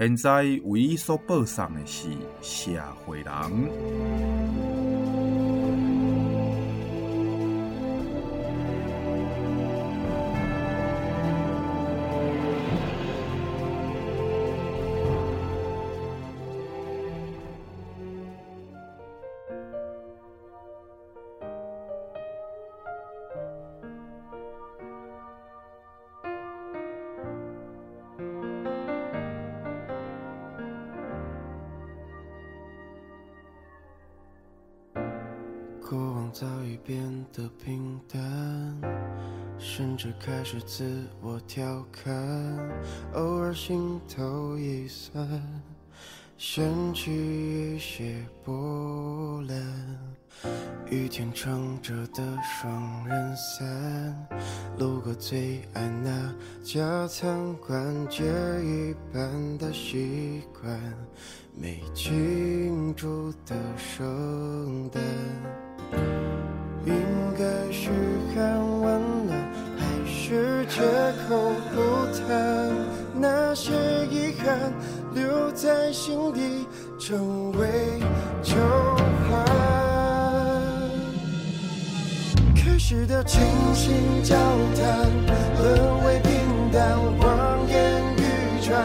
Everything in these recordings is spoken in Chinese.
现在为伊所播送的是社会人。调侃，偶尔心头一酸，掀起一些波澜。雨天撑着的双人伞，路过最爱那家餐馆，借一半的习惯，没庆祝的圣诞。应该嘘寒，是借口不谈？那些遗憾留在心底，成为旧患。开始的倾心交谈，沦为平淡，望眼欲穿，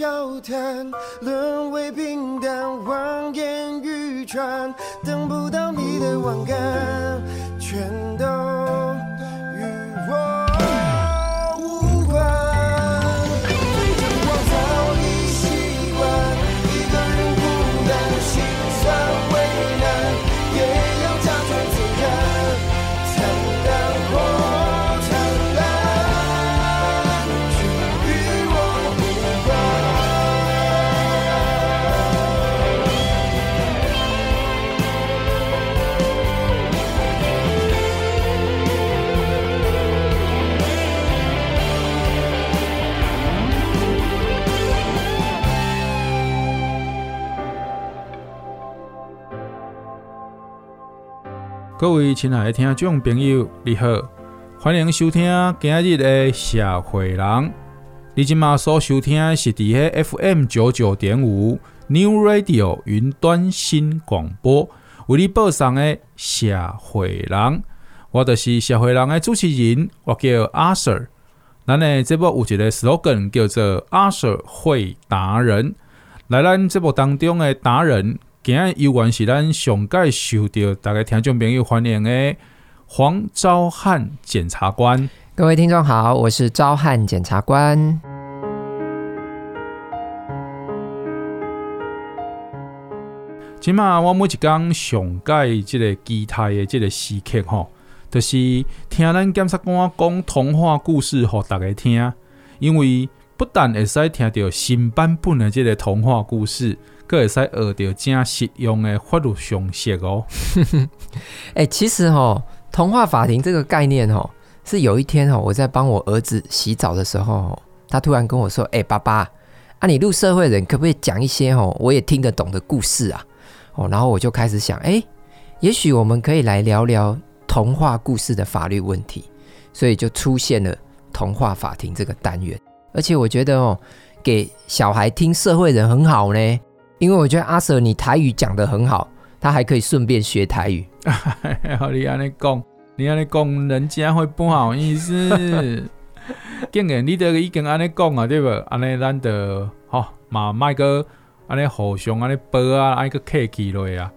交谈各位亲爱的听众朋友，你好，欢迎收听今日的社会人。你今嘛所收听的是伫个 FM 九九点五 New Radio 云端新广播，为你播送的社会人。我就是社会人的主持人，我叫阿 Sir。咱的节目有一个 slogan 叫做阿 Sir 会达人，来咱节目当中的达人。今日游然是咱上届受到大家听众朋友欢迎的黄昭汉检察官。各位听众好，我是昭汉检察官。今嘛，我每一讲上届即个基台的即个时刻吼，就是听咱检察官讲童话故事互大家听，因为不但会使听到新版本的即个童话故事。阁会使学到正实用的法律常识哦。哎、其实吼，童话法庭这个概念哦，是有一天哦，我在帮我儿子洗澡的时候，他突然跟我说：“哎、爸爸，啊，你入社会人，可不可以讲一些哦，我也听得懂的故事啊？”哦，然后我就开始想，哎，也许我们可以来聊聊童话故事的法律问题，所以就出现了童话法庭这个单元。而且我觉得哦，给小孩听社会人很好呢，因为我觉得阿 Sir 你台语讲得很好，他还可以顺便学台语。你安尼讲，你安尼讲，人家会不好意思。竟然你都已经安尼讲啊，对不？安尼咱就吼嘛，麦哥。安尼互相安尼报啊，安尼个客气落啊。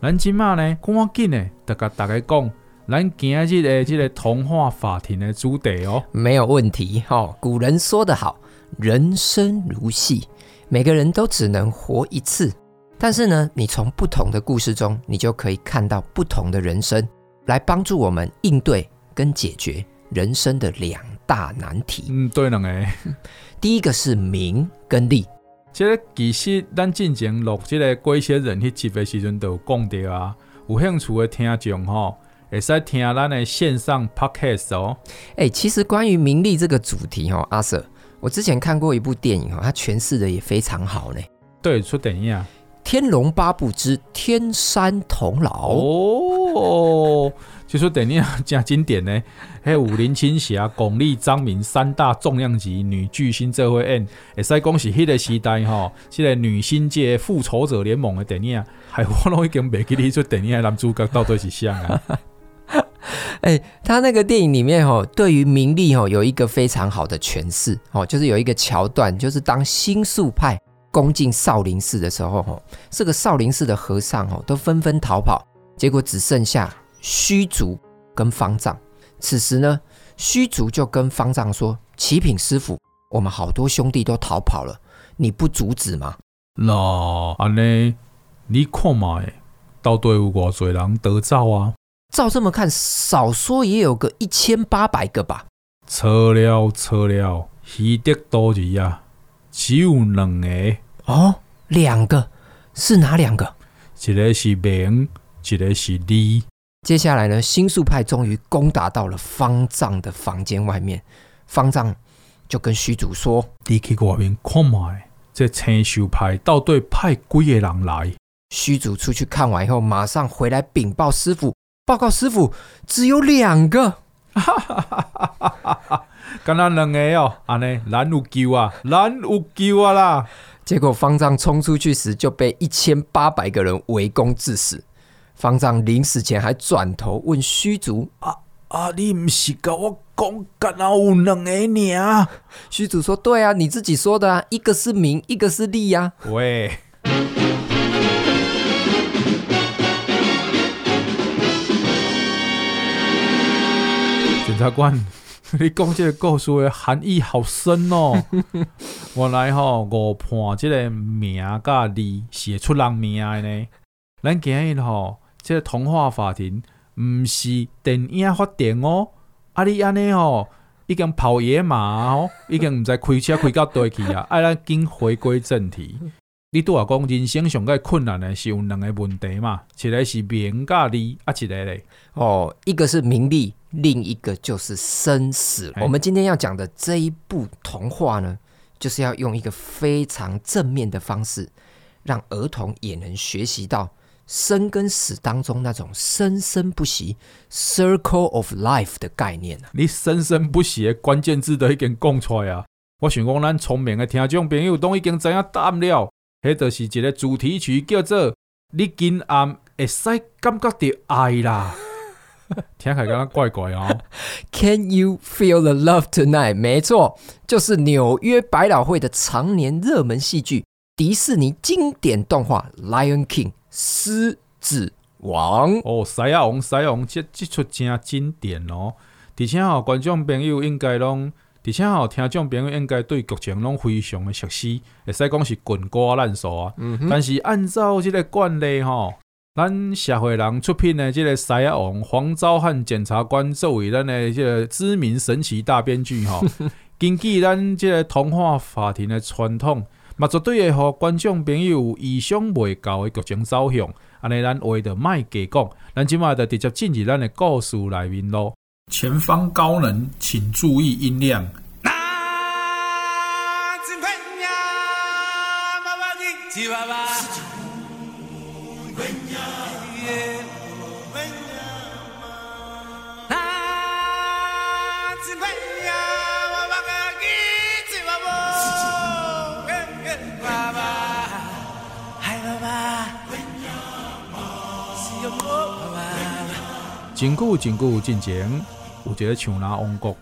咱即马呢，赶紧呢，得甲大家讲，咱今日的这个童话法庭的主题哦，没有问题哈、哦。古人说得好，人生如戏，每个人都只能活一次。但是呢，你从不同的故事中，你就可以看到不同的人生，来帮助我们应对跟解决人生的两大难题。嗯，对了，诶，第一个是名跟利。即个其实咱进前录即个过些人迄集的时阵都有讲到啊，有兴趣的听众吼，会使听咱的线上 podcast 哦。哎、欸，其实关于名利这个主题吼，阿 Sir，我之前看过一部电影吼，它诠释的也非常好呢。对，出电影啊，《天龙八部之天山童姥》哦。就说电影讲经典呢，还有武林青霞、巩俐、张敏三大重量级女巨星这回演，会使讲是迄个时代吼，即、这个女星界复仇者联盟的电影，还我拢已经袂记得出电影的男主角到底是谁啊？哎、他那个电影里面吼，对于名利吼有一个非常好的诠释哦，就是有一个桥段，就是当新宿派攻进少林寺的时候吼，这个少林寺的和尚吼都纷纷逃跑，结果只剩下。虚竹跟方丈，此时呢，虚竹就跟方丈说：“启品师傅，我们好多兄弟都逃跑了，你不阻止吗？”那安尼，你看嘛，到队伍多少人得走啊？照这么看，少说也有个一千八百个吧。错了错了，虚的多吉啊，只有两个。哦，两个是哪两个？一个是明，一个是利。接下来呢，新宿派终于攻打到了方丈的房间外面。方丈就跟虚竹说：“你去外面看嘛，这青秀派到底派几个人来？”虚竹出去看完以后，马上回来禀报师傅，报告师傅，只有两个。哈哈哈哈哈哈！刚刚两个哦，安尼难有救啊，难有救啊啦！结果方丈冲出去时，就被一千八百个人围攻致死。方丈临死前还转头问虚竹：“啊啊，你唔是跟我讲，敢有两个呢？”虚竹说：“对啊，你自己说的啊，一个是名，一个是利呀。”喂，察官，你讲这个故事的含义好深哦。原来吼，误判这个名甲利写出人名的呢。咱今日吼。这个童话法庭毋是电影法庭哦，啊你安尼吼，已经跑野马哦，已经毋知开车开到对去啊，啊咱紧回归正题。你拄话讲人生上个困难的是有两个问题嘛，一个是名甲利，啊一个嘞，哦，一个是名利，另一个就是生死。我们今天要讲的这一部童话呢，就是要用一个非常正面的方式，让儿童也能学习到。生跟死当中那种生生不息 （circle of life） 的概念，你生生不息的关键字都已经讲出来啊！我想讲，咱聪明的听众朋友都已经知影答案了。迄就是一个主题曲，叫做“你今暗会使感觉到爱啦”，听起来刚刚怪怪哦。Can you feel the love tonight？没错，就是纽约百老汇的常年热门戏剧，迪士尼经典动画《Lion King》。狮子王哦，狮仔王，狮仔王，这这出真经典哦！而且哦，观众朋友应该拢而且吼，听众朋友应该对剧情拢非常的熟悉，会使讲是滚瓜烂熟啊。嗯、哼但是按照这个惯例吼，咱社会人出品的这个《狮仔王》，黄昭汉检察官作为咱的这个知名神奇大编剧吼，根据咱这个童话法庭的传统，嘛绝对会互观众朋友有意想未到的剧情走向。安尼咱话就卖假讲，咱今嘛就直接进入咱的故事里面咯。前方高能，请注意音量。真久真久之前，有一个像那王国，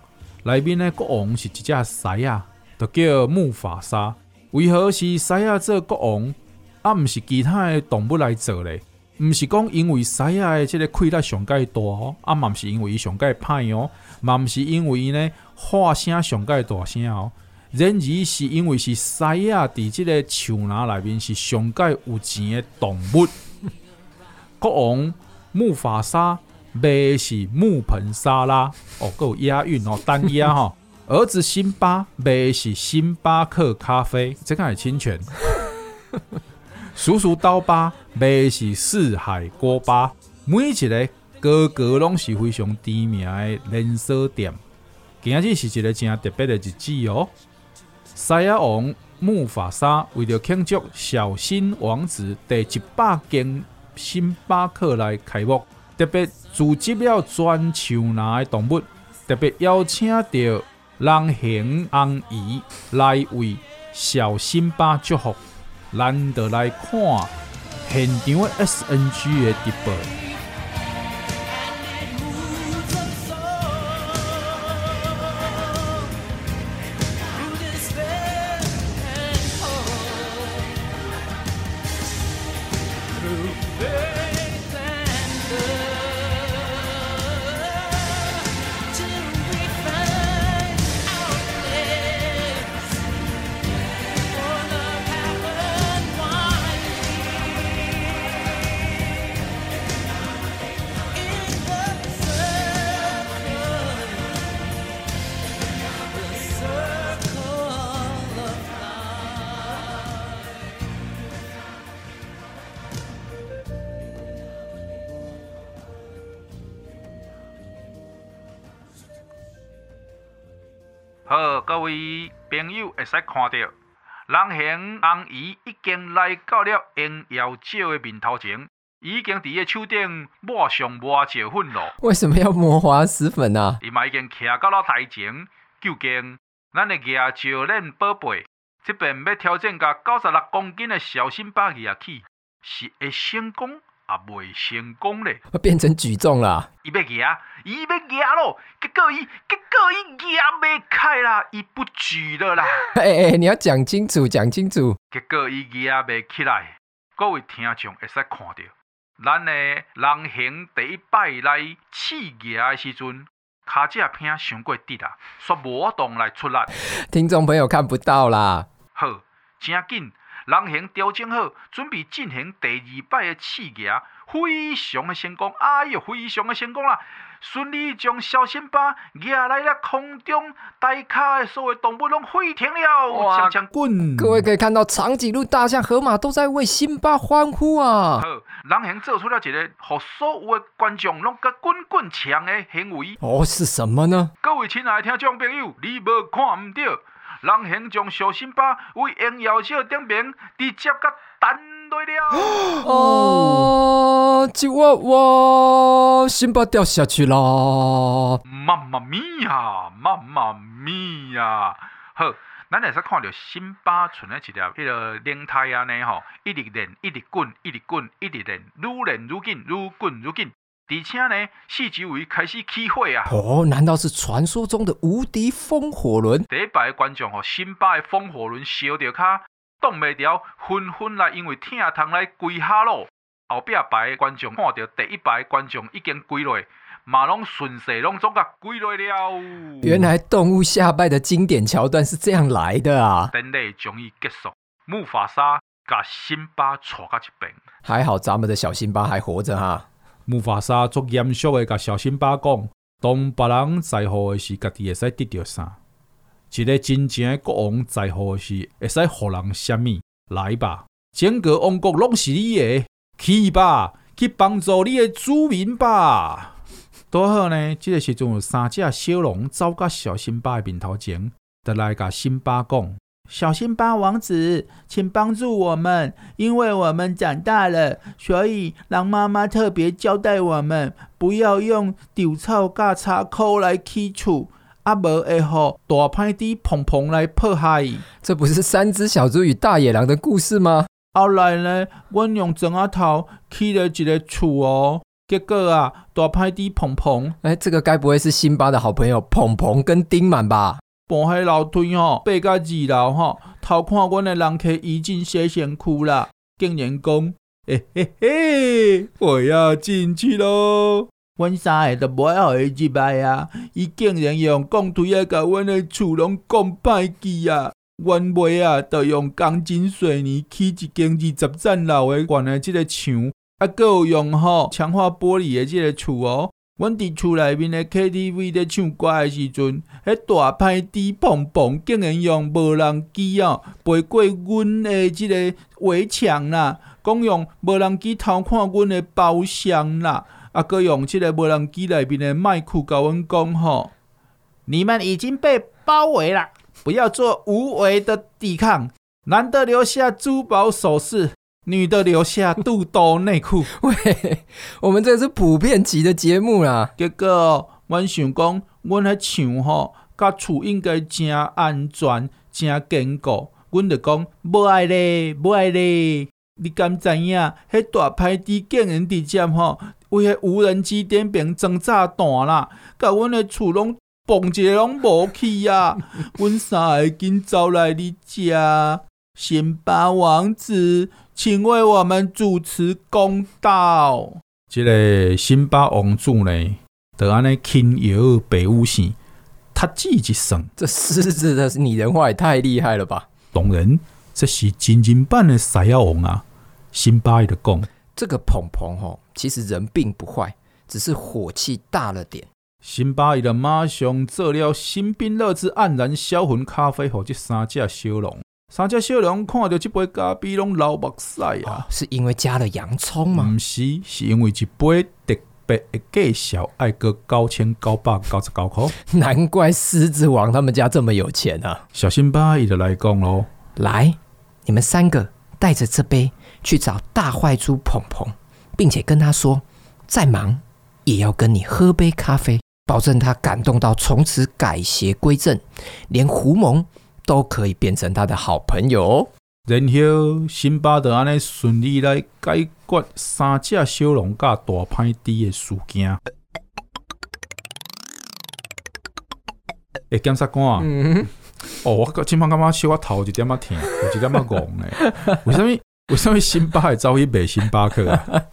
内面的国王是一只狮啊，就叫木法沙。为何是狮啊做国王，啊、毋是其他的动物来做咧？毋是讲因为狮啊的这个气力上盖大哦，啊嘛毋是因为伊上盖歹哦，嘛毋是因为伊呢话声上盖大声哦，然而是因为是狮啊伫这个像那内面是上盖有钱的动物。国王木法沙。卖的是木盆沙拉哦，够押韵哦，单押哈。儿子辛巴卖的是星巴克咖啡，这个也侵权。叔叔刀疤卖的是四海锅巴，每一个哥哥拢是非常知名的连锁店。今日是一个真特别的日子哦。狮仔王木法沙为了庆祝小新王子第一百间星巴克来开幕。特别组织了全像那的动物，特别邀请到人形红姨来为小辛巴祝福，难得来看现场的 SNG 的直播。红姨已经来到了应邀照的面头前，已经伫个手顶抹上抹石粉咯。为什么要抹滑石粉啊？伊嘛已经徛到了台前，究竟咱的野酒恁宝贝，这边要挑战个九十六公斤的小心巴野起，是会成功？啊，未成功咧，变成举重啦。伊要举，伊要举咯，结果伊，结果伊举袂开啦，伊不举了啦。哎哎、欸，你要讲清楚，讲清楚。结果伊举袂起来，各位听众会使看到，咱的人行第一摆来试举的时阵，骹只片伤过直啊，煞无法度来出力。听众朋友看不到啦。好，真紧。人形调整好，准备进行第二摆的试举，非常的成功。哎呦，非常的成功啦！顺利将小辛巴举来了空中，台下的所有动物拢飞停了，哇锵锵滚！各位可以看到，长颈鹿、大象、河马都在为辛巴欢呼啊！好，人行做出了一个让所有的观众拢个滚滚锵的行为。哦，是什么呢？各位亲爱的听众朋友，你无看唔到？人形将小辛巴为应邀者顶边直接甲弹落了。哦，这哇哇，辛巴掉下去了。妈妈咪呀，妈妈咪呀！好，咱会使看到辛巴存在一条迄个灵胎安尼吼，一直练，一直滚，一直滚，一直练，愈练愈紧，愈滚愈紧。而且呢，四周围开始起火啊！哦，难道是传说中的无敌风火轮？第一排观众吼，辛巴的风火轮烧着卡挡袂牢，纷纷来因为疼痛来跪下咯。后壁排观众看到第一排观众已经跪落，马龙顺势拢总甲归来了。原来动物下拜的经典桥段是这样来的啊！典礼终于结束，木法沙甲辛巴错到一边。还好咱们的小辛巴还活着哈。木法沙足严肃的甲小辛巴讲：当别人在乎的是，家己会使得到啥？一个真正的国王在乎的是，会使予人啥物？来吧，整个王国拢是你的，去吧，去帮助你的子民吧。多好呢！这个时阵有三只小龙走到小辛巴的面头前，就来甲辛巴讲：“小辛巴王子，请帮助我们，因为我们长大了，所以狼妈妈特别交代我们，不要用稻草甲柴箍来起厝。”阿伯，会吼大派的蓬蓬来迫害。这不是三只小猪与大野狼的故事吗？后来呢，我用砖仔头起了一个厝哦，结果啊，大派的蓬蓬。哎，这个该不会是辛巴的好朋友蓬蓬跟丁满吧？搬海楼梯吼，爬到二楼吼，偷看阮的人客已经洗身躯了，竟然讲，嘿嘿嘿，我要进去咯。阮三个都无爱互伊入来啊！伊竟然用钢锤啊甲阮的厝拢讲歹去啊！阮尾啊，就用钢筋水泥起一间二十层楼的悬的即个墙，啊，阁有用吼强化玻璃的即个厝哦。阮伫厝内面的 KTV 咧唱歌的时阵，迄大歹猪蹦蹦竟然用无人机哦，飞过阮的即个围墙啦，讲用无人机偷看阮的包厢啦。啊！搁用即个无人机内面的麦克甲阮讲吼，你们已经被包围了，不要做无谓的抵抗。难得留下珠宝首饰，女的留下肚兜内裤。喂，我们这是普遍级的节目啦。结果，阮想讲，阮迄墙吼，甲厝应该真安全、真坚固。阮就讲，无爱咧，无爱咧。你敢知影？迄大歹猪竟然直接吼！为迄无人机点兵装炸弹啦，甲阮的厝拢蹦一个拢无去啊！阮三个紧走来你家，辛巴王子，请为我们主持公道。这个辛巴王子呢，得安尼轻摇白无线，他记一声，这狮子的拟人化也太厉害了吧！当然，这是真人版的狮亚王啊！辛巴伊的讲。这个鹏鹏吼，其实人并不坏，只是火气大了点。辛巴伊的马上做了新冰乐之黯然销魂咖啡，给这三只小龙。三只小龙看到这杯咖啡拢流目屎啊、哦！是因为加了洋葱吗？不是，是因为一杯特别的介绍，爱个九千九百九十九块。难怪狮子王他们家这么有钱啊！小心巴伊就来讲喽，来，你们三个带着这杯。去找大坏猪鹏鹏，并且跟他说，再忙也要跟你喝杯咖啡，保证他感动到从此改邪归正，连狐獴都可以变成他的好朋友。然后辛巴就安尼顺利来解决三只小龙甲大歹猪的事件。诶，检察官，嗯，哦，我今晚感觉小我头一点仔疼，有一点仔戆呢，为什么？为什么辛巴会遭遇北星巴克啊？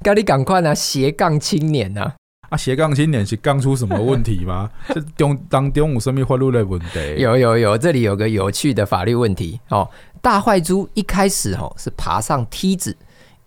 赶紧赶快啊！斜杠青年呐！啊，斜杠青年是杠出什么问题吗？这中当中有什么法律的问题？有有有，这里有个有趣的法律问题哦。大坏猪一开始哦是爬上梯子，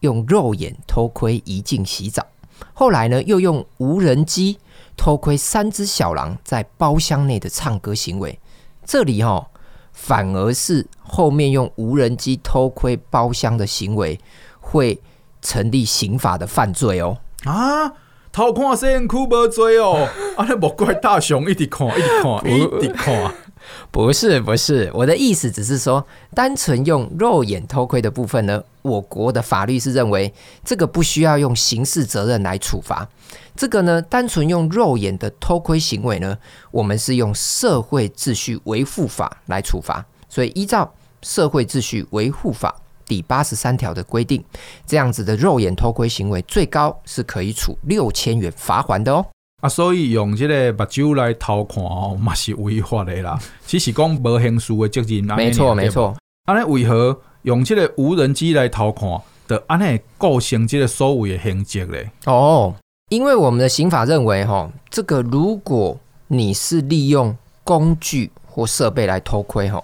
用肉眼偷窥一镜洗澡，后来呢又用无人机偷窥三只小狼在包厢内的唱歌行为。这里哦。反而是后面用无人机偷窥包厢的行为，会成立刑法的犯罪哦。啊，偷看谁人哭无罪哦？啊，那莫怪大雄一直看，一直看，一直看。不是不是，我的意思只是说，单纯用肉眼偷窥的部分呢，我国的法律是认为这个不需要用刑事责任来处罚。这个呢，单纯用肉眼的偷窥行为呢，我们是用社会秩序维护法来处罚。所以依照社会秩序维护法第八十三条的规定，这样子的肉眼偷窥行为，最高是可以处六千元罚款的哦。啊，所以用这个目睭来偷看哦，嘛是违法的啦。只是讲无刑事的责任。没错没错。安尼为何用这个无人机来偷看，的安尼构成这个所谓的刑责嘞？哦。因为我们的刑法认为，哈，这个如果你是利用工具或设备来偷窥，哈，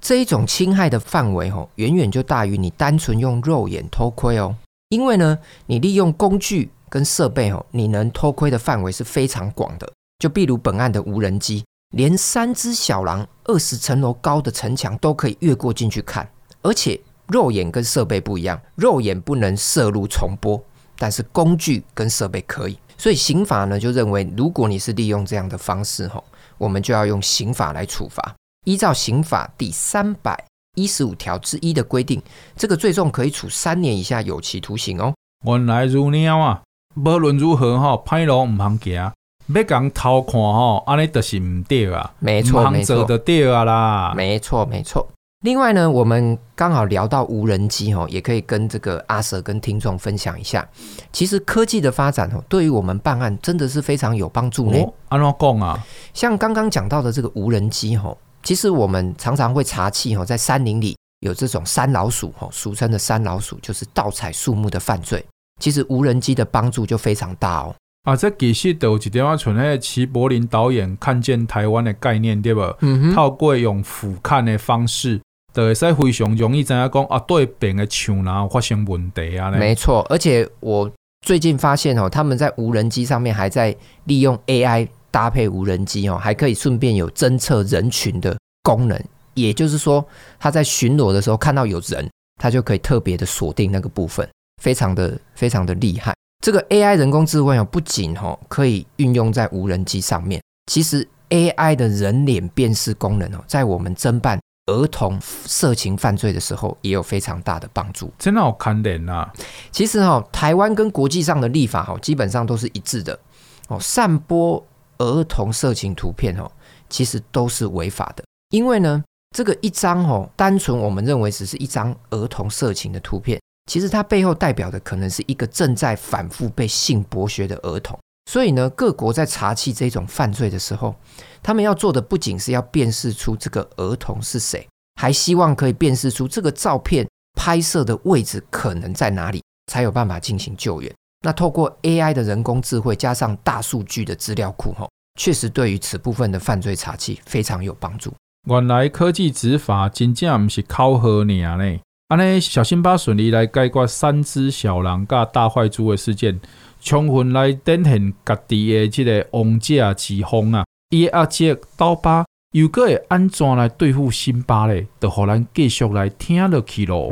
这一种侵害的范围，哦，远远就大于你单纯用肉眼偷窥哦。因为呢，你利用工具跟设备，哦，你能偷窥的范围是非常广的。就比如本案的无人机，连三只小狼二十层楼高的城墙都可以越过进去看，而且肉眼跟设备不一样，肉眼不能摄录重播。但是工具跟设备可以，所以刑法呢就认为，如果你是利用这样的方式吼，我们就要用刑法来处罚。依照刑法第三百一十五条之一的规定，这个罪重可以处三年以下有期徒刑哦。原来如鸟啊！无论如何哈，歹路唔通行，要讲偷看吼，安尼就是唔对啊。没错，没错，的对啊啦。没错，没错。另外呢，我们刚好聊到无人机哦，也可以跟这个阿 Sir 跟听众分享一下。其实科技的发展哦，对于我们办案真的是非常有帮助呢。安怎讲啊？像刚刚讲到的这个无人机哦，其实我们常常会查气哈，在山林里有这种山老鼠哈，俗称的山老鼠，就是盗采树木的犯罪。其实无人机的帮助就非常大哦。啊，这其实都有一点啊，像那个齐柏林导演看见台湾的概念对不？嗯哼，透过用俯瞰的方式。就会使非常容易知影讲啊，对边的墙哪发生问题啊？没错，而且我最近发现哦，他们在无人机上面还在利用 AI 搭配无人机哦，还可以顺便有侦测人群的功能。也就是说，他在巡逻的时候看到有人，他就可以特别的锁定那个部分，非常的非常的厉害。这个 AI 人工智慧哦，不仅哦可以运用在无人机上面，其实 AI 的人脸辨识功能哦，在我们侦办。儿童色情犯罪的时候也有非常大的帮助，真的好看点啊！其实哈，台湾跟国际上的立法哈，基本上都是一致的哦。散播儿童色情图片哦，其实都是违法的。因为呢，这个一张哦，单纯我们认为只是一张儿童色情的图片，其实它背后代表的可能是一个正在反复被性剥削的儿童。所以呢，各国在查缉这种犯罪的时候，他们要做的不仅是要辨识出这个儿童是谁，还希望可以辨识出这个照片拍摄的位置可能在哪里，才有办法进行救援。那透过 AI 的人工智慧加上大数据的资料库，吼，确实对于此部分的犯罪查缉非常有帮助。原来科技执法真正不是靠好呢。安尼小辛巴顺利来解决三只小狼加大坏猪的事件。充分来展现家己的这个王者之风啊！伊阿姐刀疤又阁会安怎来对付辛巴咧？就互咱继续来听落去咯。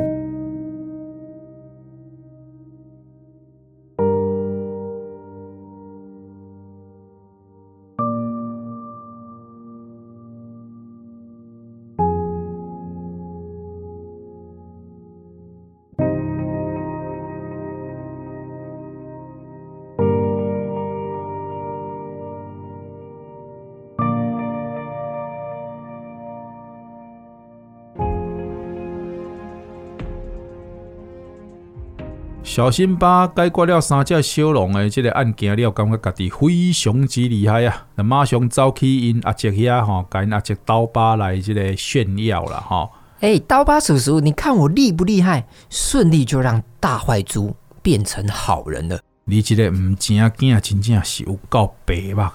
小辛巴解决了三只小龙的这个案件了，感觉家己非常之厉害啊！那马上走去因阿叔遐吼，跟阿叔刀疤来这个炫耀了哈！哎、欸，刀疤叔叔，你看我厉不厉害？顺利就让大坏猪变成好人了。你这个唔正经，真正是有够白目。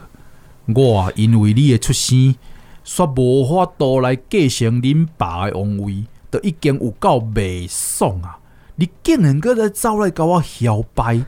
我因为你的出生，煞无法度来继承恁爸的王位，都已经有够袂爽啊！你竟然搁来走来甲我摇摆，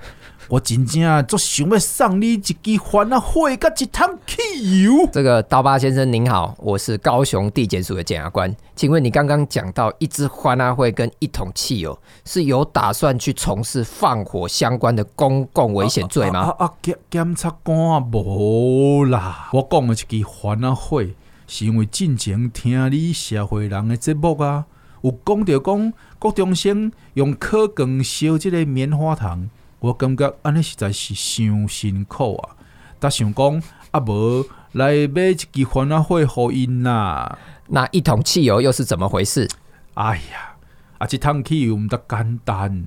我真正足想要送你一支番啊火甲一桶汽油。这个刀疤先生您好，我是高雄地检署的检察官，请问你刚刚讲到一支番仔火跟一桶汽油，是有打算去从事放火相关的公共危险罪吗？啊啊！检检察官无啦，我讲的一支番啊火，是因为进前听你社会人的节目啊。有讲到讲国中生用课纲烧这个棉花糖，我感觉安尼实在是伤辛苦啊！但想讲啊，无来买一支番仔火互因呐。那一桶汽油又是怎么回事？哎呀，啊，这桶汽油毋得简单，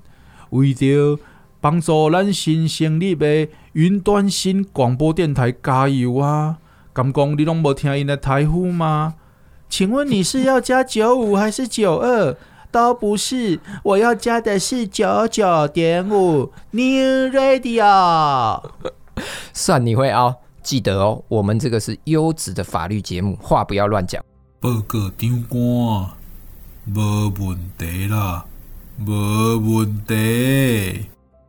为着帮助咱新成立的云端新广播电台加油啊！敢讲你拢无听因的台呼吗？请问你是要加九五还是九二？都不是，我要加的是九九点五 New Radio。算你会凹，记得哦，我们这个是优质的法律节目，话不要乱讲。报告长官，无问题啦，无问题。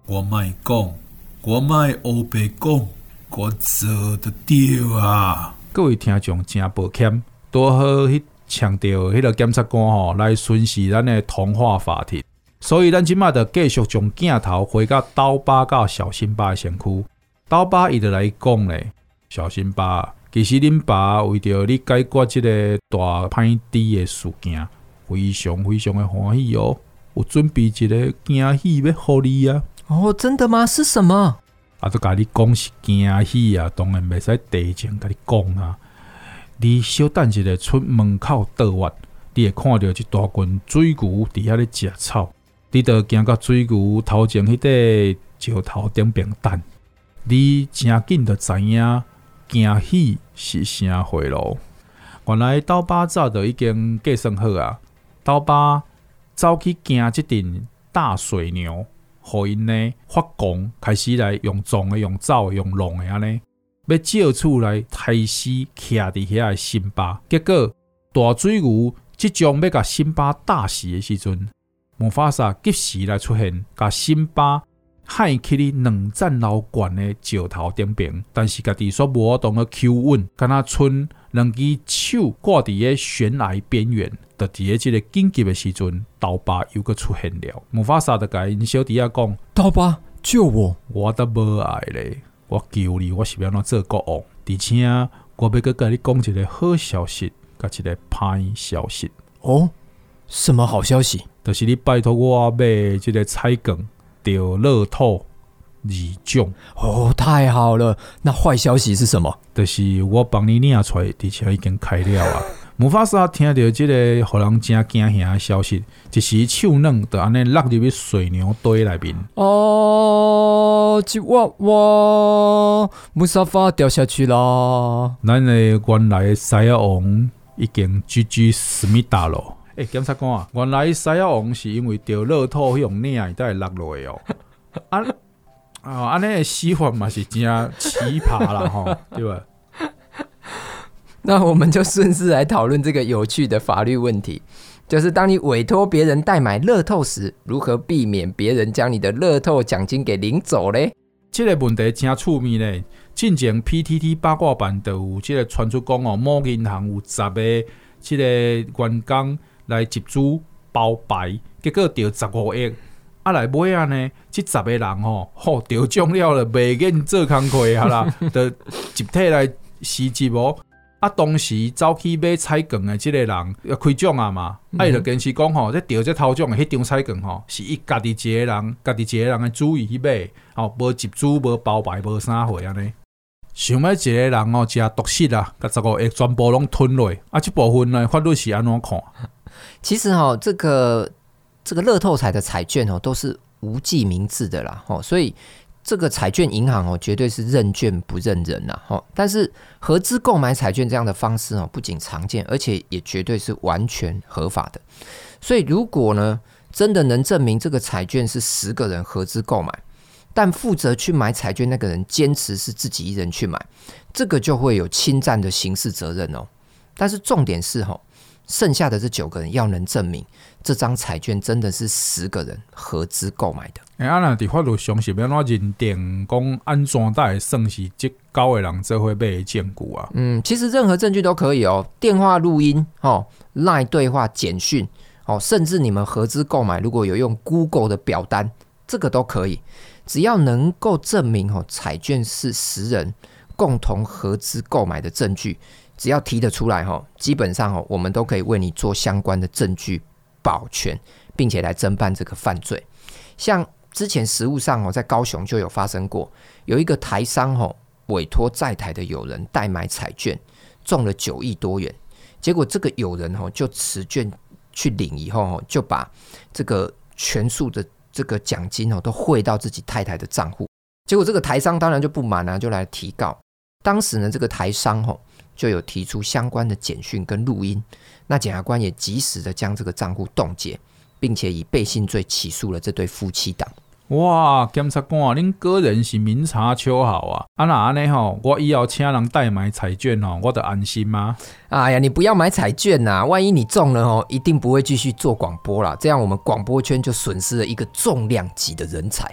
我卖讲，我卖黑白讲，我做得到啊！各位听众真抱歉，多好去强调迄个检察官吼来巡视咱的童话法庭，所以咱即马就继续从镜头回到刀疤到小辛巴的身躯。刀疤伊着来讲咧，小辛巴。其实恁爸为着你解决即个大歹猪的事件，非常非常的欢喜哦，有准备一个惊喜要互你啊！哦，真的吗？是什么？啊，都甲你讲是惊喜啊，当然袂使提前甲你讲啊。你小等一下出门口倒弯，你会看到一大群水牛伫遐咧食草，你着行到水牛头前迄块石头顶边等，你真紧着知影。惊喜是啥货咯？原来刀疤早就已经计算好啊！刀疤走去惊即阵大水牛，互因呢发狂，开始来用撞的、用走的、用弄的安尼，要借厝来杀死徛伫遐的辛巴。结果大水牛即将要甲辛巴打死的时阵，木法沙及时来出现，甲辛巴。害去哩两层楼悬的石头顶边，但是家己煞无当个求稳，敢若剩两只手挂伫个悬崖边缘，就伫个即个紧急的时阵，刀疤又阁出现了。木法沙就甲因小弟仔讲：刀疤救我！我都无爱咧，我求你，我是要怎做国王？而且我要阁甲你讲一个好消息，甲一个歹消息。哦，什么好消息？就是你拜托我买这个彩券。得乐透二奖哦，太好了！那坏消息是什么？就是我帮你领出来，而且已经开了啊！木法沙听到即个让人真惊吓的消息，一时手软，就安尼落入去水牛堆内面。哦，一哇哇，木沙发掉下去了。咱的原来狮子王已经 GG 思密达了。诶，检察官啊，原来狮子王是因为掉乐透用领，才会落落的哦。啊啊，安尼的死法嘛是真奇葩啦，吼，对吧？那我们就顺势来讨论这个有趣的法律问题，就是当你委托别人代买乐透时，如何避免别人将你的乐透奖金给领走嘞？这个问题真趣味嘞。进前 PTT 八卦版都有这个传出讲哦，某银行有十个这个员工。来集资包白，结果得十五亿，啊来买啊呢？这十个人吼，吼得奖了了，袂愿做工课啊啦，得集体来辞职哦。啊，当时走去买彩券的这个人要开奖啊嘛，嗯、啊伊就坚持讲吼，这得这头奖的迄张彩券吼，是伊家己一个人，家己一个人的主意去买，吼无集资，无包牌，无啥货安尼。想要一个人哦，食毒死啊，甲十五亿全部拢吞落，啊，这部分呢，法律是安怎看？其实哈，这个这个乐透彩的彩券哦，都是无记名字的啦，哦，所以这个彩券银行哦，绝对是认券不认人呐，哦，但是合资购买彩券这样的方式哦，不仅常见，而且也绝对是完全合法的。所以如果呢，真的能证明这个彩券是十个人合资购买，但负责去买彩券那个人坚持是自己一人去买，这个就会有侵占的刑事责任哦。但是重点是哈。剩下的这九个人要能证明这张彩券真的是十个人合资购买的。哎，啊，那在法律上是要怎认定讲安怎才会算是这九个人做伙买的证据啊？嗯，其实任何证据都可以哦，电话录音、哦，LINE 对话、简讯，哦，甚至你们合资购买如果有用 Google 的表单，这个都可以，只要能够证明哦彩券是十人共同合资购买的证据。只要提得出来哈，基本上哈，我们都可以为你做相关的证据保全，并且来侦办这个犯罪。像之前实务上哦，在高雄就有发生过，有一个台商哈委托在台的友人代买彩券，中了九亿多元，结果这个友人哈就持券去领以后，就把这个全数的这个奖金哦都汇到自己太太的账户，结果这个台商当然就不满啊，就来提告。当时呢，这个台商哈。就有提出相关的简讯跟录音，那检察官也及时的将这个账户冻结，并且以背信罪起诉了这对夫妻档。哇，检察官，恁个人是明察秋毫啊！啊那安尼吼，我以后请人代买彩券哦，我得安心吗？哎呀，你不要买彩券呐，万一你中了哦，一定不会继续做广播了。这样我们广播圈就损失了一个重量级的人才。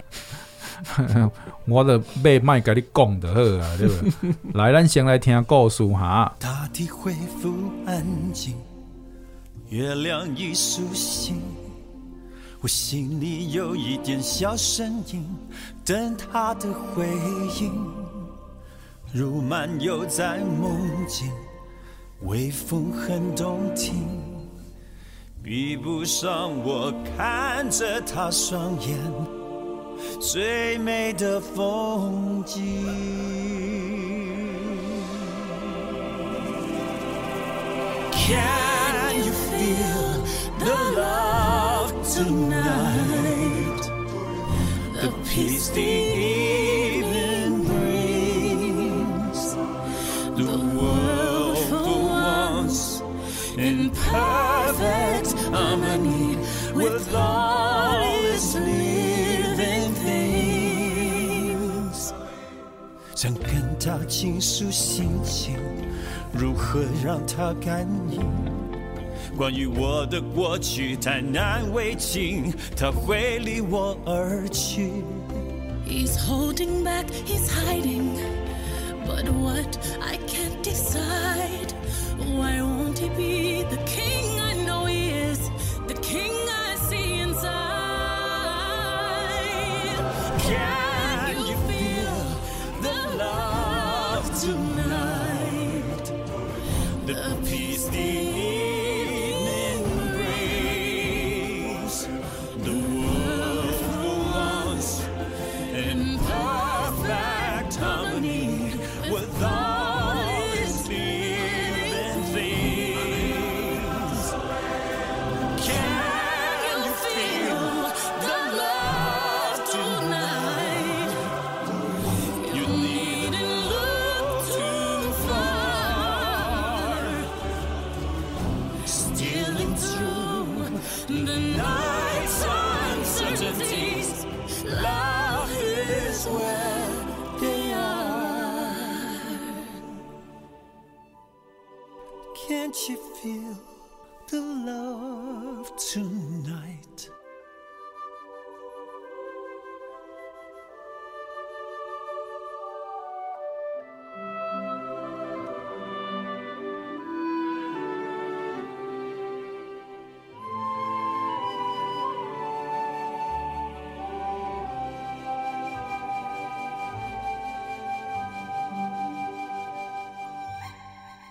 我的被卖给你讲的好啊，对不？来，咱先来听故事哈。大地恢复安静，月亮已苏醒。我心里有一点小声音，等他的回应。如漫游在梦境，微风很动听，比不上我看着他双眼最美的风景。Can you feel the love? Tonight, the peace the evening brings, the world for once in perfect harmony with all its living things。想跟他倾诉心情，如何让他感应？关于我的过去太难为情，他会离我而去。He's holding back, he's hiding,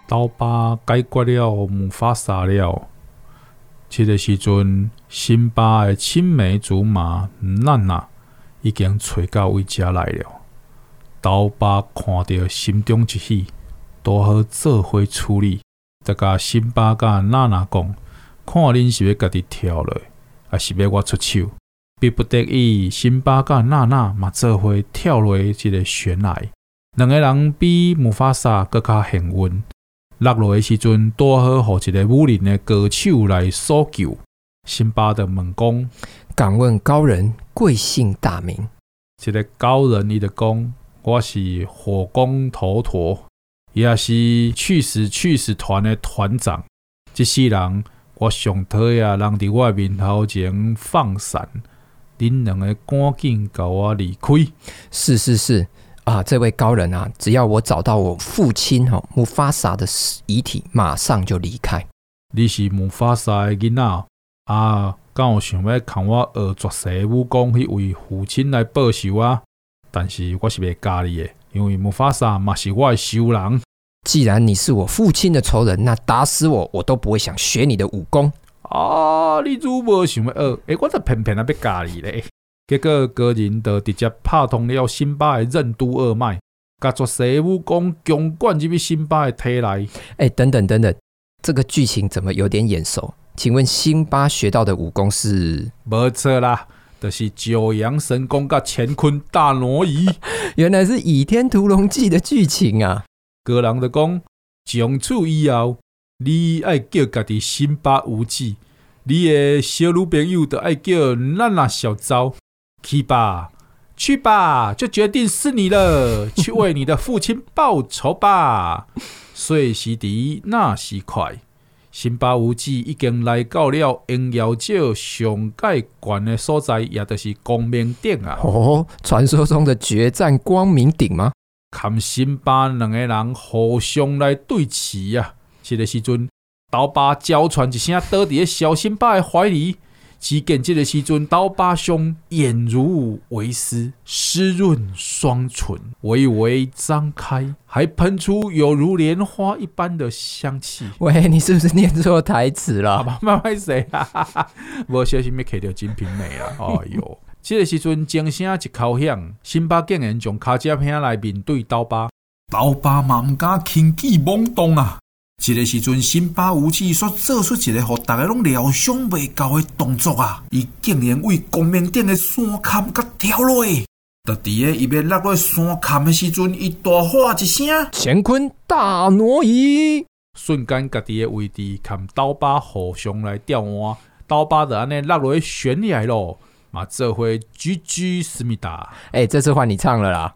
刀疤解决了木法沙了，这个时阵，辛巴的青梅竹马娜娜已经找到位家来了。刀疤看到心中一喜，多好做伙处理。再甲辛巴甲娜娜讲，看恁是要家己跳落，还是要我出手？逼不得已，辛巴甲娜娜嘛做伙跳落这个悬崖。两个人比木法沙更加幸运。落落的时阵，多好，互一个武林的高手来搜救。辛巴的问讲，敢问高人贵姓大名？这个高人，伊的讲，我是火攻头陀，也是去死去死团的团长。这世人，我上讨厌人伫我面头前放闪，恁两个赶紧甲我离开。是是是。啊，这位高人啊，只要我找到我父亲哈木法萨的遗体，马上就离开。你是木法萨的囡仔啊？刚有想要看我学绝世武功去为父亲来报仇啊？但是我是袂教你的，因为木法萨嘛是我的仇人。既然你是我父亲的仇人，那打死我我都不会想学你的武功啊！你如无想要学，诶、欸，我就偏偏啊要教你咧。结果高人就直接拍通了辛巴的任督二脉，甲绝世武功强灌入去辛巴的体内。哎、欸，等等等等，这个剧情怎么有点眼熟？请问辛巴学到的武功是？没错啦，就是九阳神功甲乾坤大挪移。原来是《倚天屠龙记》的剧情啊！高人的讲，从此以后，你爱叫家己辛巴无忌，你的小女朋友就爱叫娜娜小昭。去吧，去吧，就决定是你了，去为你的父亲报仇吧。说时迟，那时快，辛巴无忌已经来到了阴阳界上界悬的所在，也就是光明顶啊！哦，传说中的决战光明顶吗？看辛巴两个人互相来对峙啊！这个时阵，刀疤娇喘一声，倒伫小辛巴的怀里。只见这个时阵，刀疤兄眼如为丝，湿润双唇微微张开，还喷出有如莲花一般的香气。喂，你是不是念错台词了？慢慢谁啊！我小心没看到《金瓶梅》了。哎呦，这个时阵，钟声一敲响，辛巴竟然从卡夹片来面对刀疤，刀疤嘛唔敢轻举妄动啊！这个时阵，辛巴无忌所做出一个互大家拢料想未到的动作啊！伊竟然为光明顶的山坎甲跳落，就伫个伊要落落山坎的时阵，伊大喊一声：“乾坤大挪移！”瞬间，家己的位置看刀疤互相来调换，刀疤就安尼落落悬崖咯。嘛，这回 GG 思密达，哎，这次换你唱了啦！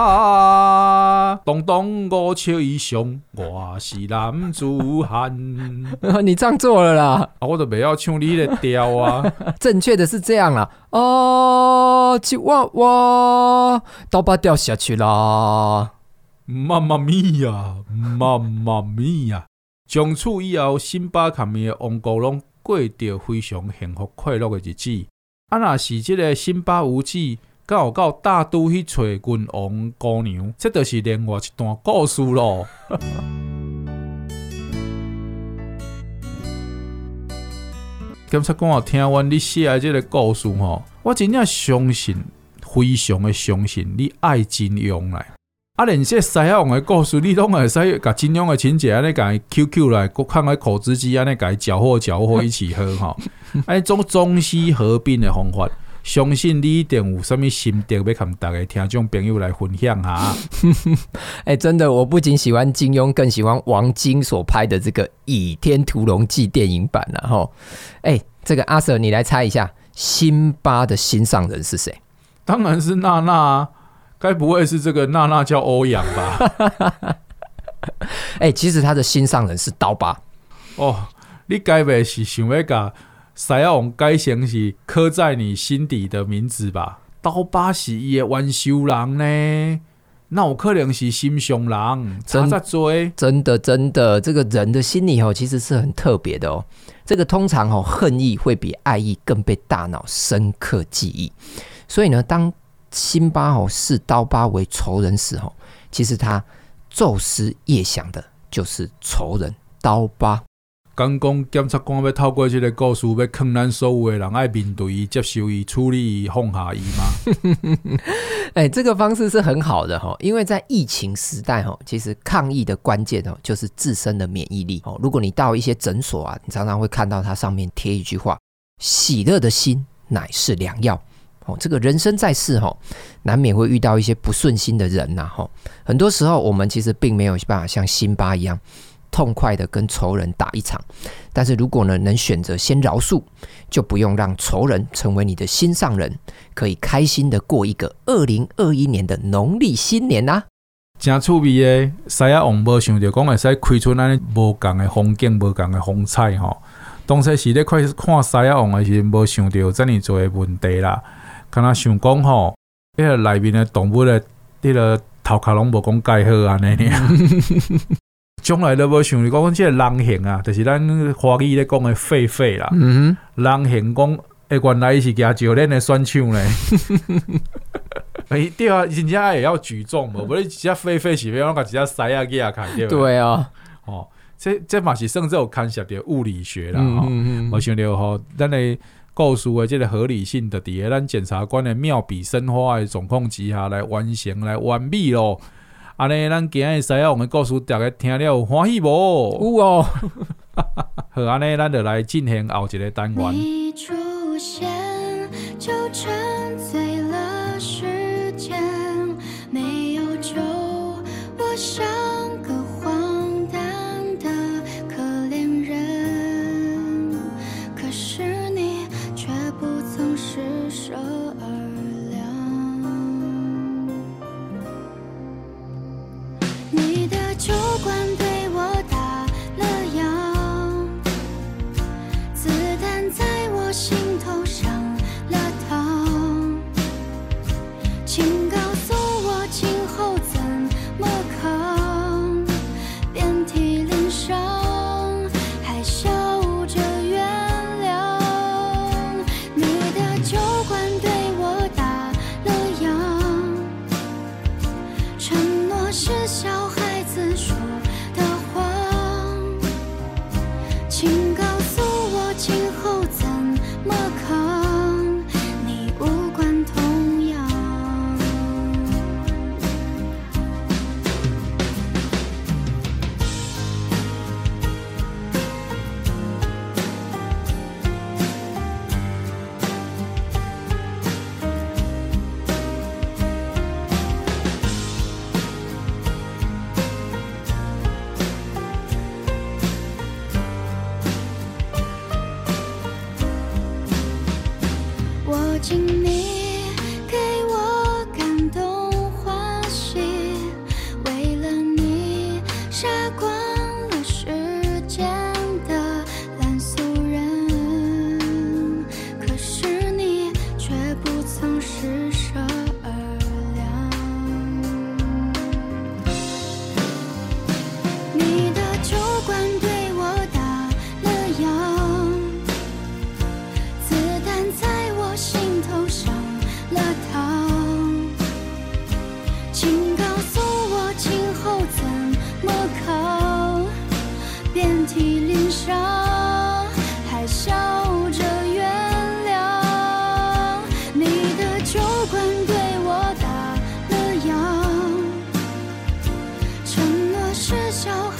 啊，东东我笑以上，我是男子汉。你唱错了啦！啊，我都不要唱你的调啊。正确的是这样啦。哦，吉娃娃，刀疤掉下去啦！妈妈咪呀，妈妈咪呀！从此以后，辛巴卡米的王国拢过着非常幸福快乐的日子。啊，若是即个辛巴无忌，刚有到大都去找君王姑娘，这著是另外一段故事咯。检察官听完你写的即个故事吼，我真正相信，非常的相信你爱金庸来。啊，连这西亚王的故事，你拢会使甲金庸的情节安尼甲伊 QQ 来，搁看个口子机安尼甲伊搅和搅和一起喝吼。哎，种中西合并的方法，相信你一定有啥物心得要跟大家听众朋友来分享哈。哎，真的，我不仅喜欢金庸，更喜欢王晶所拍的这个《倚天屠龙记》电影版了吼。哎，这个阿 Sir，你来猜一下，辛巴的心上人是谁？当然是娜娜。该不会是这个娜娜叫欧阳吧？哎、欸，其实他的心上人是刀疤哦。你该不是想要把西亚王改成是刻在你心底的名字吧？刀疤是伊的冤仇人呢？那有可能是心上人？真的真的真的，这个人的心理哦，其实是很特别的哦。这个通常哦，恨意会比爱意更被大脑深刻记忆。所以呢，当辛巴哦视刀疤为仇人时候，其实他昼思夜想的就是仇人刀疤。刚讲检察官要透过这个故事，要劝咱所有的人爱面对伊、接受伊、处理伊、放下伊吗？哎，这个方式是很好的哈，因为在疫情时代哈，其实抗疫的关键哦就是自身的免疫力哦。如果你到一些诊所啊，你常常会看到它上面贴一句话：“喜乐的心乃是良药。”哦，这个人生在世哈，难免会遇到一些不顺心的人呐哈。很多时候，我们其实并没有办法像辛巴一样痛快的跟仇人打一场。但是如果呢，能选择先饶恕，就不用让仇人成为你的心上人，可以开心的过一个二零二一年的农历新年呐。真趣味的，西亚王无想到讲会使开出那无共的风景、无共的风采哈。当初是咧看看西亚王的时候，无想到这么多的问题啦。敢若想讲吼，迄个内面的动物的，迄个头壳拢无讲盖好安尼尔。将来都无想着讲，即个人形啊，就是咱华语咧讲的狒狒啦。嗯哼，人形讲，诶，原来伊是举石链的选手呢。诶，对啊，人家也要举重无，无你一只狒狒是要甲一只狮仔举开对不？对啊，哦，这这嘛是算至有牵涉着物理学啦。嗯嗯嗯，无想着吼，咱诶。故事的这个合理性的，伫个咱检察官的妙笔生花的状况之下来完成来完美咯。安尼，咱今日西亚王的故事，大家听了有欢喜无？有哦。好，安尼，咱就来进行后一个单元。笑。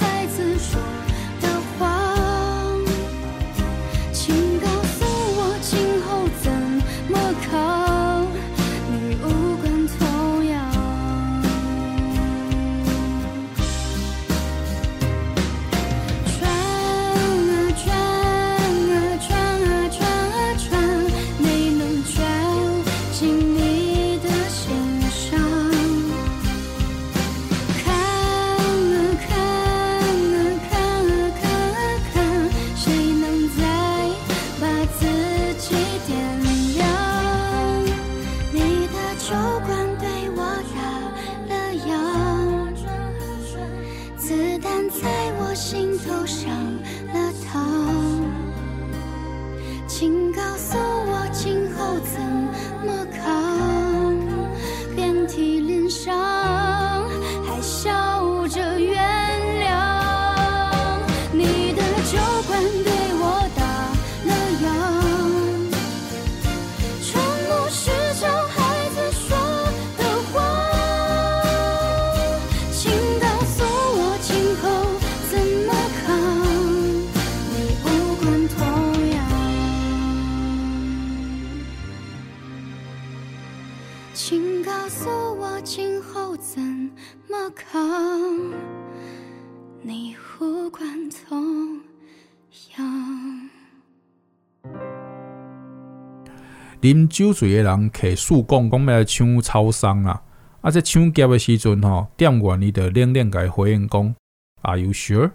啉酒醉的人，客诉讲讲要来抢超商啦。啊，在抢劫的时阵吼，店员伊就冷冷甲伊回应讲：Are you sure？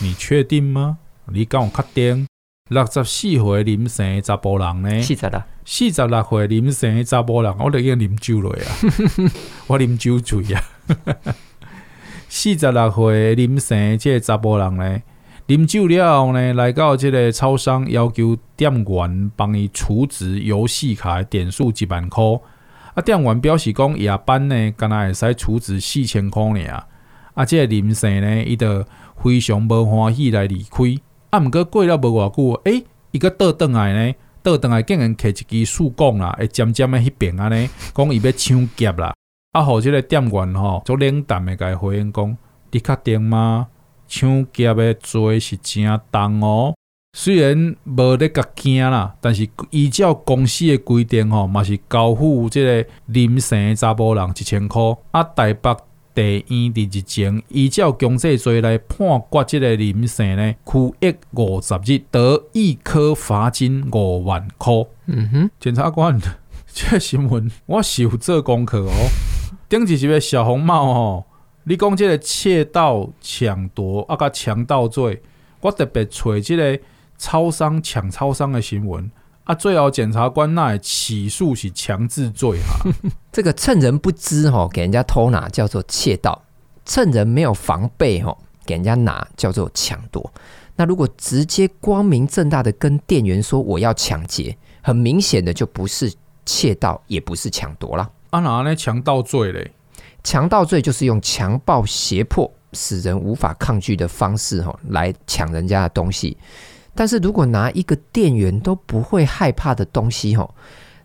你确定吗？你敢有确定？六十四岁林生的查甫人呢？四十六，四十六岁林生的查甫人，我着已经啉酒了啊。我啉酒醉啊。四十六岁林生即个查甫人呢？啉酒了后呢，来到即个超商，要求店员帮伊储值游戏卡的点数一万块。啊，店员表示讲夜班呢，敢若会使储值四千块尔。啊，即个林生呢，伊就非常无欢喜来离开。啊，毋过过了无偌久，诶，伊个倒转来呢，倒转来竟然摕一支竖管啦，会尖尖的迄边安尼，讲伊要抢劫啦。啊，互即个店员吼，足冷淡的甲伊回应讲：你确定吗？抢劫的罪是真重哦，虽然无咧甲惊啦，但是依照公司的规定吼，嘛是交付即个林姓查甫人一千块。啊，台北地院伫日前依照强制罪来判决即个林姓呢，拘役五十日，得一科罚金五万块。嗯哼，检察官，这个新闻我是有做功课哦，顶一集个小红帽吼。你讲这个窃盗、抢夺啊，甲强盗罪，我特别找这个超商抢超商的新闻啊。最后检察官那起诉是强制罪哈。这个趁人不知吼，给人家偷拿叫做窃盗；趁人没有防备吼，给人家拿叫做抢夺。那如果直接光明正大的跟店员说我要抢劫，很明显的就不是窃盗，也不是抢夺了。啊，哪呢？强盗罪嘞？强盗罪就是用强暴、胁迫、使人无法抗拒的方式，吼，来抢人家的东西。但是如果拿一个店员都不会害怕的东西，吼，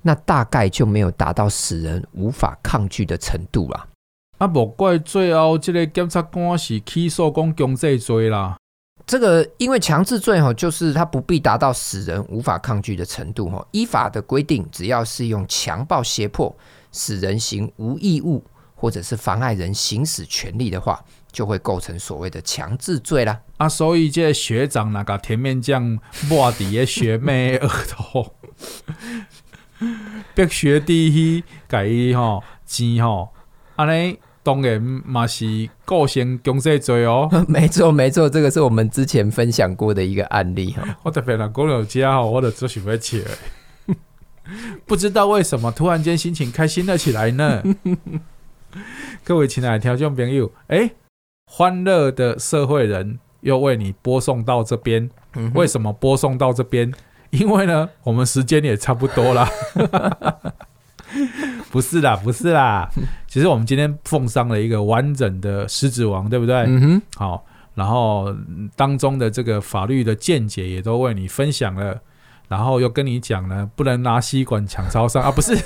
那大概就没有达到使人无法抗拒的程度啦。啊，莫怪最后这个检察官是起诉讲强制罪啦。这个因为强制罪，吼，就是他不必达到使人无法抗拒的程度，吼。依法的规定，只要是用强暴、胁迫、使人行无义务。或者是妨碍人行使权利的话，就会构成所谓的强制罪啦。啊，所以这学长那个甜面酱抹底的学妹额头，逼学弟去改伊吼钱吼，安尼当然嘛是构成强制罪哦。没错没错，这个是我们之前分享过的一个案例哈。我特别讲讲到这吼，我就做想要笑。不知道为什么突然间心情开心了起来呢？各位亲爱的听众朋友，哎，欢乐的社会人又为你播送到这边。为什么播送到这边？因为呢，我们时间也差不多了。不是啦，不是啦。其实我们今天奉上了一个完整的《狮子王》，对不对？嗯哼。好，然后当中的这个法律的见解也都为你分享了，然后又跟你讲了，不能拿吸管抢超商啊！不是，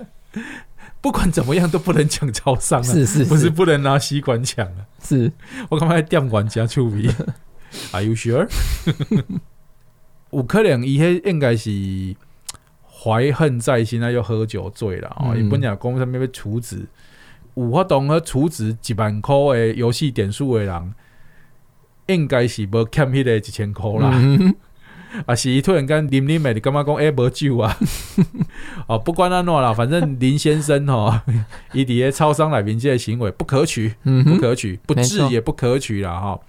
不管怎么样都不能抢超商啊！是是，是，不是不能拿吸管抢啊？是我刚才店管加触笔？Are you sure？有可能伊迄应该是。怀恨在心，他又喝酒醉了啊！伊本来讲什么要储值，有法度去储值一万块的游戏点数的人，应该是无欠迄个一千块啦。嗯、啊，是伊突然间啉啉的，你干嘛讲哎无酒啊？哦，不管安怎啦，反正林先生吼，伊伫个超商内面这些行为不可取，不可取，不治也不可取啦哈。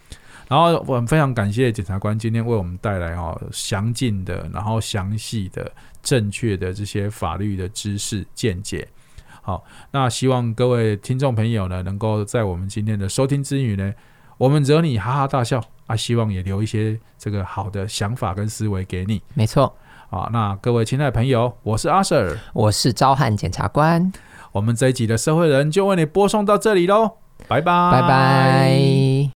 然后我们非常感谢检察官今天为我们带来哦详尽的，然后详细的。正确的这些法律的知识见解，好，那希望各位听众朋友呢，能够在我们今天的收听之余呢，我们惹你哈哈大笑啊，希望也留一些这个好的想法跟思维给你。没错，好，那各位亲爱的朋友，我是阿 Sir，我是招汉检察官，我们这一集的社会人就为你播送到这里喽，拜拜，拜拜。